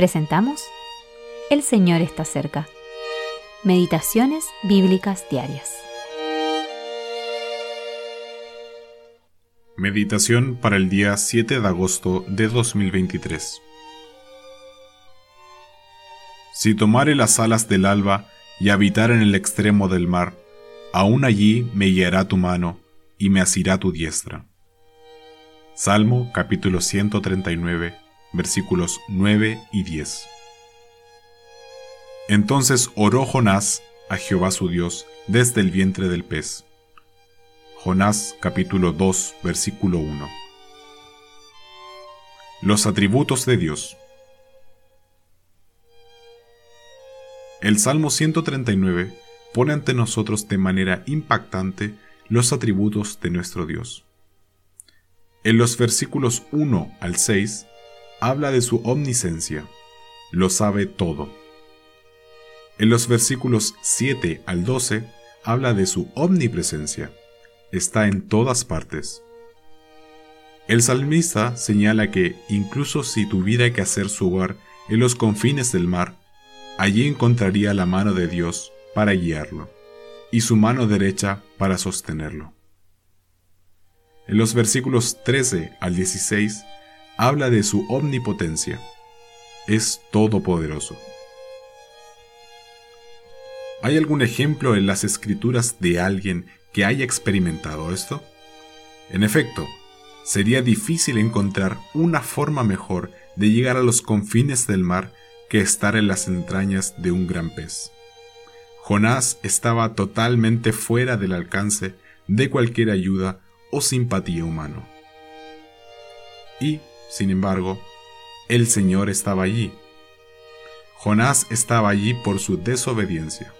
Presentamos El Señor está cerca. Meditaciones Bíblicas Diarias. Meditación para el día 7 de agosto de 2023. Si tomare las alas del alba y habitar en el extremo del mar, aún allí me guiará tu mano y me asirá tu diestra. Salmo capítulo 139 versículos 9 y 10. Entonces oró Jonás a Jehová su Dios desde el vientre del pez. Jonás capítulo 2 versículo 1. Los atributos de Dios. El Salmo 139 pone ante nosotros de manera impactante los atributos de nuestro Dios. En los versículos 1 al 6 habla de su omniscencia, lo sabe todo. En los versículos 7 al 12 habla de su omnipresencia, está en todas partes. El salmista señala que incluso si tuviera que hacer su hogar en los confines del mar, allí encontraría la mano de Dios para guiarlo y su mano derecha para sostenerlo. En los versículos 13 al 16 habla de su omnipotencia. Es todopoderoso. ¿Hay algún ejemplo en las escrituras de alguien que haya experimentado esto? En efecto, sería difícil encontrar una forma mejor de llegar a los confines del mar que estar en las entrañas de un gran pez. Jonás estaba totalmente fuera del alcance de cualquier ayuda o simpatía humano. Y sin embargo, el Señor estaba allí. Jonás estaba allí por su desobediencia,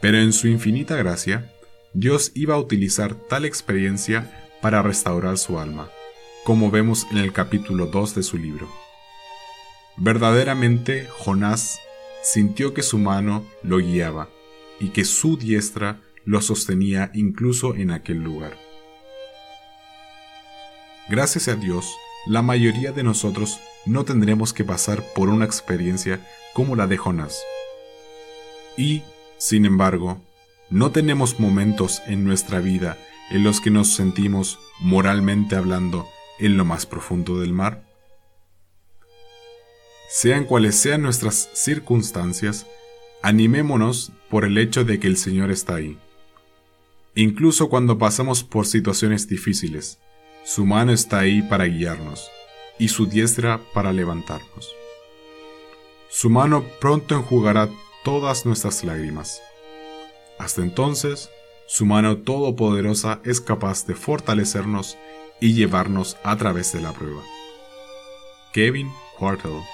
pero en su infinita gracia, Dios iba a utilizar tal experiencia para restaurar su alma, como vemos en el capítulo 2 de su libro. Verdaderamente Jonás sintió que su mano lo guiaba y que su diestra lo sostenía incluso en aquel lugar. Gracias a Dios, la mayoría de nosotros no tendremos que pasar por una experiencia como la de Jonás. Y, sin embargo, ¿no tenemos momentos en nuestra vida en los que nos sentimos, moralmente hablando, en lo más profundo del mar? Sean cuales sean nuestras circunstancias, animémonos por el hecho de que el Señor está ahí. Incluso cuando pasamos por situaciones difíciles, su mano está ahí para guiarnos y su diestra para levantarnos. Su mano pronto enjugará todas nuestras lágrimas. Hasta entonces, su mano todopoderosa es capaz de fortalecernos y llevarnos a través de la prueba. Kevin Hartle